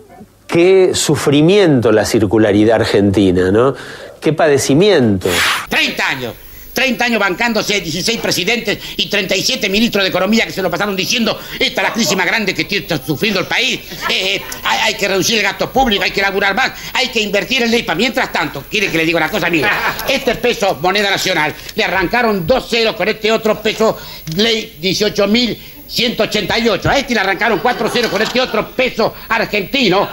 S5: qué sufrimiento la circularidad argentina, ¿no? Qué padecimiento.
S9: 30 años. 30 años bancándose 16 presidentes y 37 ministros de Economía que se lo pasaron diciendo, esta es la crisis más grande que está sufriendo el país, eh, eh, hay, hay que reducir el gasto público, hay que laburar más, hay que invertir en ley. Mientras tanto, quiere que le diga una cosa, mire, <laughs> este peso moneda nacional, le arrancaron dos ceros con este otro peso ley 18.188. A este le arrancaron cuatro ceros con este otro peso argentino.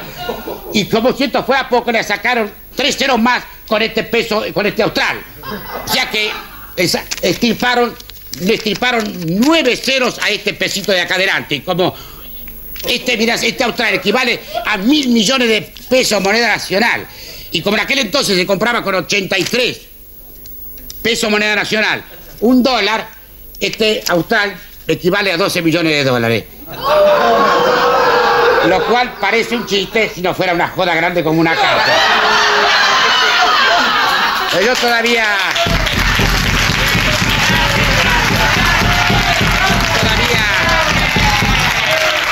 S9: Y como siento fue a poco, le sacaron tres ceros más con este peso, con este austral. Sea que estirparon, le estirparon nueve ceros a este pesito de acá adelante. Como este, mira, este austral equivale a mil millones de pesos moneda nacional. Y como en aquel entonces se compraba con 83 pesos moneda nacional, un dólar, este austral equivale a 12 millones de dólares. Lo cual parece un chiste si no fuera una joda grande como una casa. Yo todavía. Todavía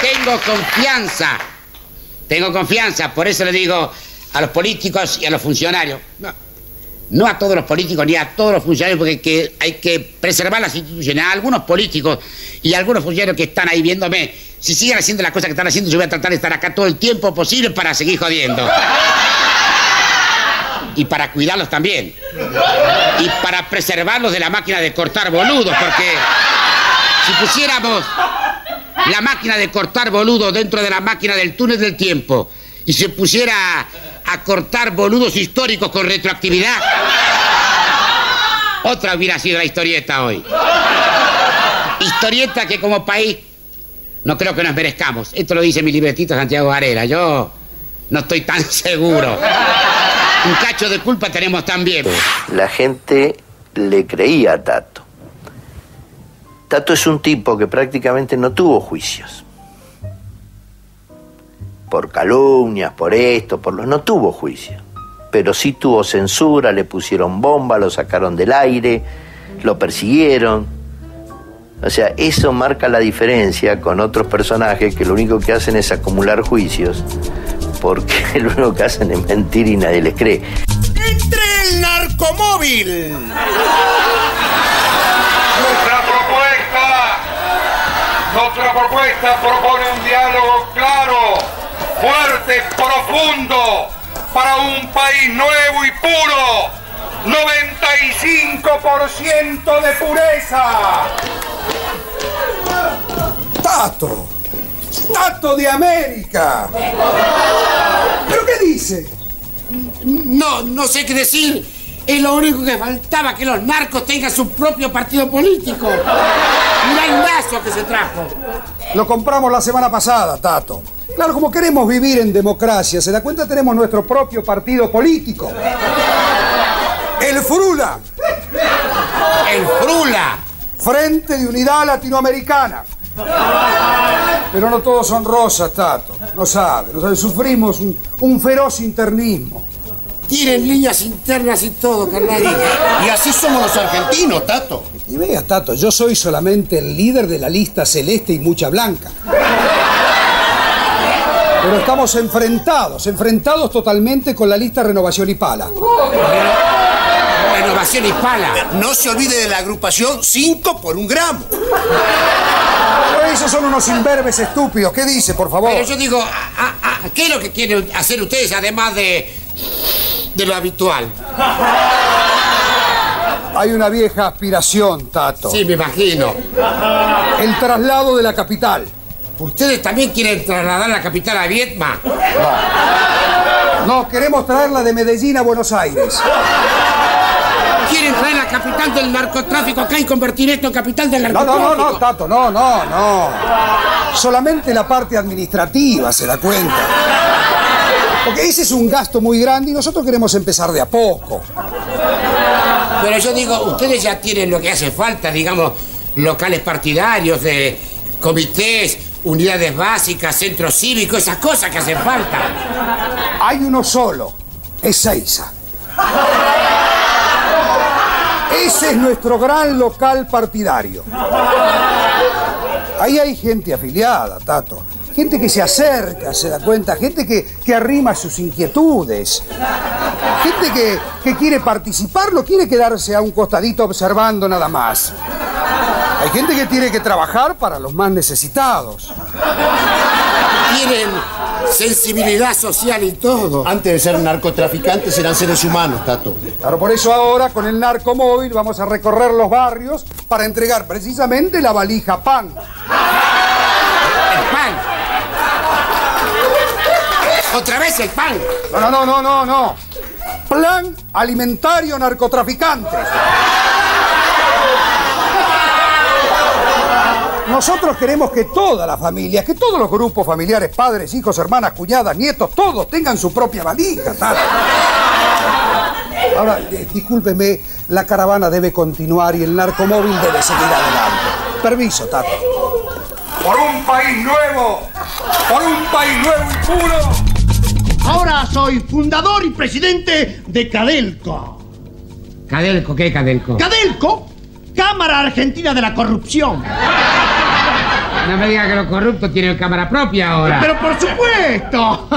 S9: tengo confianza. Tengo confianza, por eso le digo a los políticos y a los funcionarios. No, no a todos los políticos ni a todos los funcionarios, porque que hay que preservar las instituciones. A algunos políticos y a algunos funcionarios que están ahí viéndome, si siguen haciendo las cosas que están haciendo, yo voy a tratar de estar acá todo el tiempo posible para seguir jodiendo. Y para cuidarlos también. Y para preservarlos de la máquina de cortar boludos, porque si pusiéramos la máquina de cortar boludos dentro de la máquina del túnel del tiempo y se pusiera a cortar boludos históricos con retroactividad, otra hubiera sido la historieta hoy. Historieta que como país no creo que nos merezcamos. Esto lo dice mi libretito Santiago Varela. Yo no estoy tan <laughs> seguro. Un cacho de culpa tenemos también.
S10: La gente le creía a Tato. Tato es un tipo que prácticamente no tuvo juicios. Por calumnias, por esto, por lo... No tuvo juicio. Pero sí tuvo censura, le pusieron bomba, lo sacaron del aire, lo persiguieron. O sea, eso marca la diferencia con otros personajes que lo único que hacen es acumular juicios, porque lo <laughs> único que hacen es mentir y nadie les cree.
S22: ¡Entre el narcomóvil!
S21: Nuestra propuesta, nuestra propuesta propone un diálogo claro, fuerte, profundo, para un país nuevo y puro. 95% de pureza.
S22: ¡Tato! ¡Tato de América! ¿Pero qué dice?
S9: No, no sé qué decir. Es lo único que faltaba, que los narcos tengan su propio partido político. Mirá el lazo que se trajo.
S22: Lo compramos la semana pasada, Tato. Claro, como queremos vivir en democracia, se da cuenta, tenemos nuestro propio partido político. El Frula.
S9: El Frula.
S22: Frente de Unidad Latinoamericana. Pero no todos son rosas, Tato. No sabe, no sabe. Sufrimos un, un feroz internismo.
S9: Tienen líneas internas y todo, carnalito.
S22: Y así somos los argentinos, Tato. Y vea, Tato, yo soy solamente el líder de la lista celeste y mucha blanca. Pero estamos enfrentados, enfrentados totalmente con la lista Renovación y Pala.
S9: Renovación y Pala.
S22: No se olvide de la agrupación 5 por un gramo. Pero esos son unos imberbes estúpidos. ¿Qué dice, por favor?
S9: Pero yo digo, a- a- a- ¿qué es lo que quieren hacer ustedes además de, de lo habitual?
S22: Hay una vieja aspiración, Tato.
S9: Sí, me imagino.
S22: El traslado de la capital.
S9: ¿Ustedes también quieren trasladar la capital a Vietma?
S22: No, queremos traerla de Medellín a Buenos Aires.
S9: ¿Quieren traer la capital del narcotráfico acá y convertir esto en capital del
S22: No,
S9: narcotráfico?
S22: no, no, no, Tato, no, no, no. Solamente la parte administrativa se da cuenta. Porque ese es un gasto muy grande y nosotros queremos empezar de a poco.
S9: Pero yo digo, ustedes ya tienen lo que hace falta, digamos, locales partidarios, de comités, unidades básicas, centros cívicos, esas cosas que hacen falta.
S22: Hay uno solo, es Seiza. Ese es nuestro gran local partidario. Ahí hay gente afiliada, Tato. Gente que se acerca, se da cuenta, gente que, que arrima sus inquietudes. Gente que, que quiere participar, no quiere quedarse a un costadito observando nada más. Hay gente que tiene que trabajar para los más necesitados.
S9: Tienen sensibilidad social y todo. Antes de ser narcotraficantes eran seres humanos, Tato.
S22: Claro, por eso ahora con el narcomóvil vamos a recorrer los barrios para entregar precisamente la valija pan.
S9: El pan. Otra vez el pan.
S22: No, no, no, no, no, no. Plan alimentario narcotraficante. Nosotros queremos que toda la familia, que todos los grupos familiares, padres, hijos, hermanas, cuñadas, nietos, todos tengan su propia valija. Tato. Ahora, eh, discúlpeme, la caravana debe continuar y el narcomóvil debe seguir adelante. Permiso, Tato.
S21: Por un país nuevo, por un país nuevo y puro.
S23: Ahora soy fundador y presidente de Cadelco.
S24: ¿Cadelco? ¿Qué Cadelco?
S23: Cadelco, Cámara Argentina de la Corrupción.
S24: No me diga que los corruptos tienen cámara propia ahora.
S23: Pero por supuesto.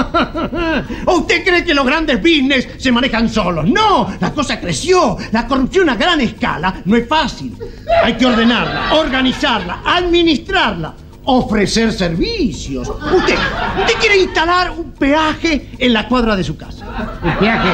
S23: <laughs> ¿O usted cree que los grandes business se manejan solos? No, la cosa creció. La corrupción a gran escala no es fácil. Hay que ordenarla, organizarla, administrarla, ofrecer servicios. Usted, usted quiere instalar un peaje en la cuadra de su casa.
S24: Un viaje,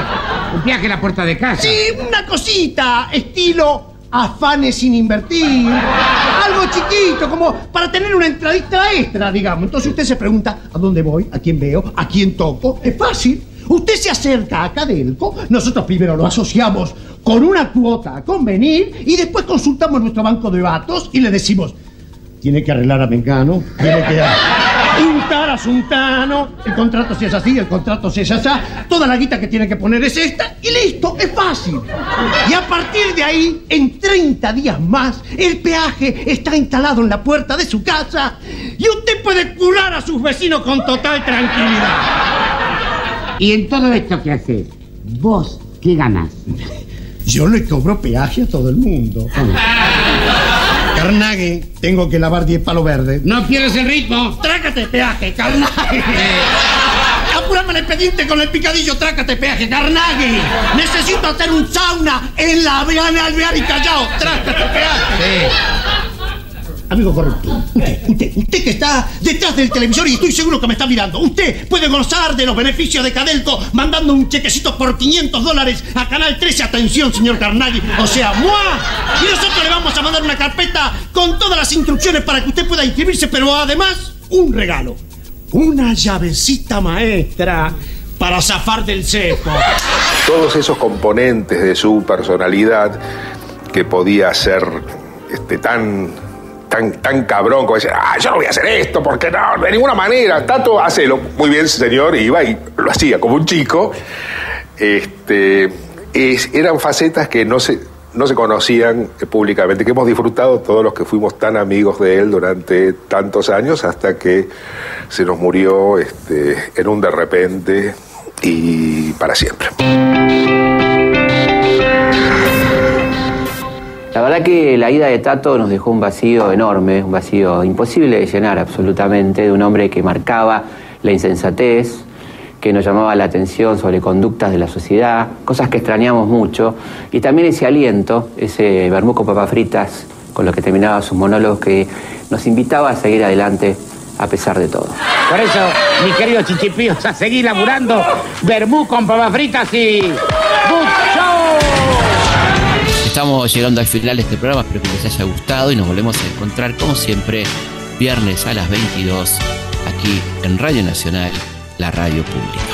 S24: un viaje a la puerta de casa.
S23: Sí, una cosita, estilo afanes sin invertir. Algo chiquito, como para tener una entradita extra, digamos. Entonces usted se pregunta, ¿a dónde voy? ¿A quién veo? ¿A quién toco? Es fácil. Usted se acerca a Cadelco, nosotros primero lo asociamos con una cuota a convenir y después consultamos nuestro banco de datos y le decimos, tiene que arreglar a Mengano, tiene que untar a Suntano, el contrato si es así, el contrato si es así, toda la guita que tiene que poner es esta y listo, es fácil. Y a partir de ahí, en 30 días más, el peaje está instalado en la puerta de su casa y usted puede curar a sus vecinos con total tranquilidad.
S24: ¿Y en todo esto que haces? ¿Vos qué ganas?
S23: Yo le cobro peaje a todo el mundo. Carnague, tengo que lavar 10 palos verdes.
S24: No pierdes el ritmo.
S23: Trácate peaje, Carnague. <laughs> Apurame el expediente con el picadillo, trácate peaje, Carnague. Necesito hacer un sauna en la Aviana Alvear y Callao. Trácate peaje. Amigo corrupto, usted, usted, usted que está detrás del televisor y estoy seguro que me está mirando, usted puede gozar de los beneficios de Cadelco mandando un chequecito por 500 dólares a Canal 13. Atención, señor Carnaghi, o sea, ¡mua! Y nosotros le vamos a mandar una carpeta con todas las instrucciones para que usted pueda inscribirse, pero además, un regalo. Una llavecita maestra para zafar del cepo.
S6: Todos esos componentes de su personalidad que podía ser este, tan tan, tan cabrón como decir, ah, yo no voy a hacer esto, porque no, de ninguna manera. Tato, hacelo. Muy bien, señor, iba y lo hacía como un chico. Este, es- eran facetas que no se, no se conocían eh, públicamente, que hemos disfrutado todos los que fuimos tan amigos de él durante tantos años hasta que se nos murió este, en un de repente y para siempre.
S2: Verdad que la ida de Tato nos dejó un vacío enorme, un vacío imposible de llenar absolutamente, de un hombre que marcaba la insensatez, que nos llamaba la atención sobre conductas de la sociedad, cosas que extrañamos mucho, y también ese aliento, ese vermuco papas fritas con lo que terminaba sus monólogos que nos invitaba a seguir adelante a pesar de todo.
S24: Por eso, mis queridos chichipíos, a seguir laburando vermú con papas fritas y...
S1: Estamos llegando al final de este programa, espero que les haya gustado y nos volvemos a encontrar como siempre viernes a las 22 aquí en Radio Nacional, la radio pública.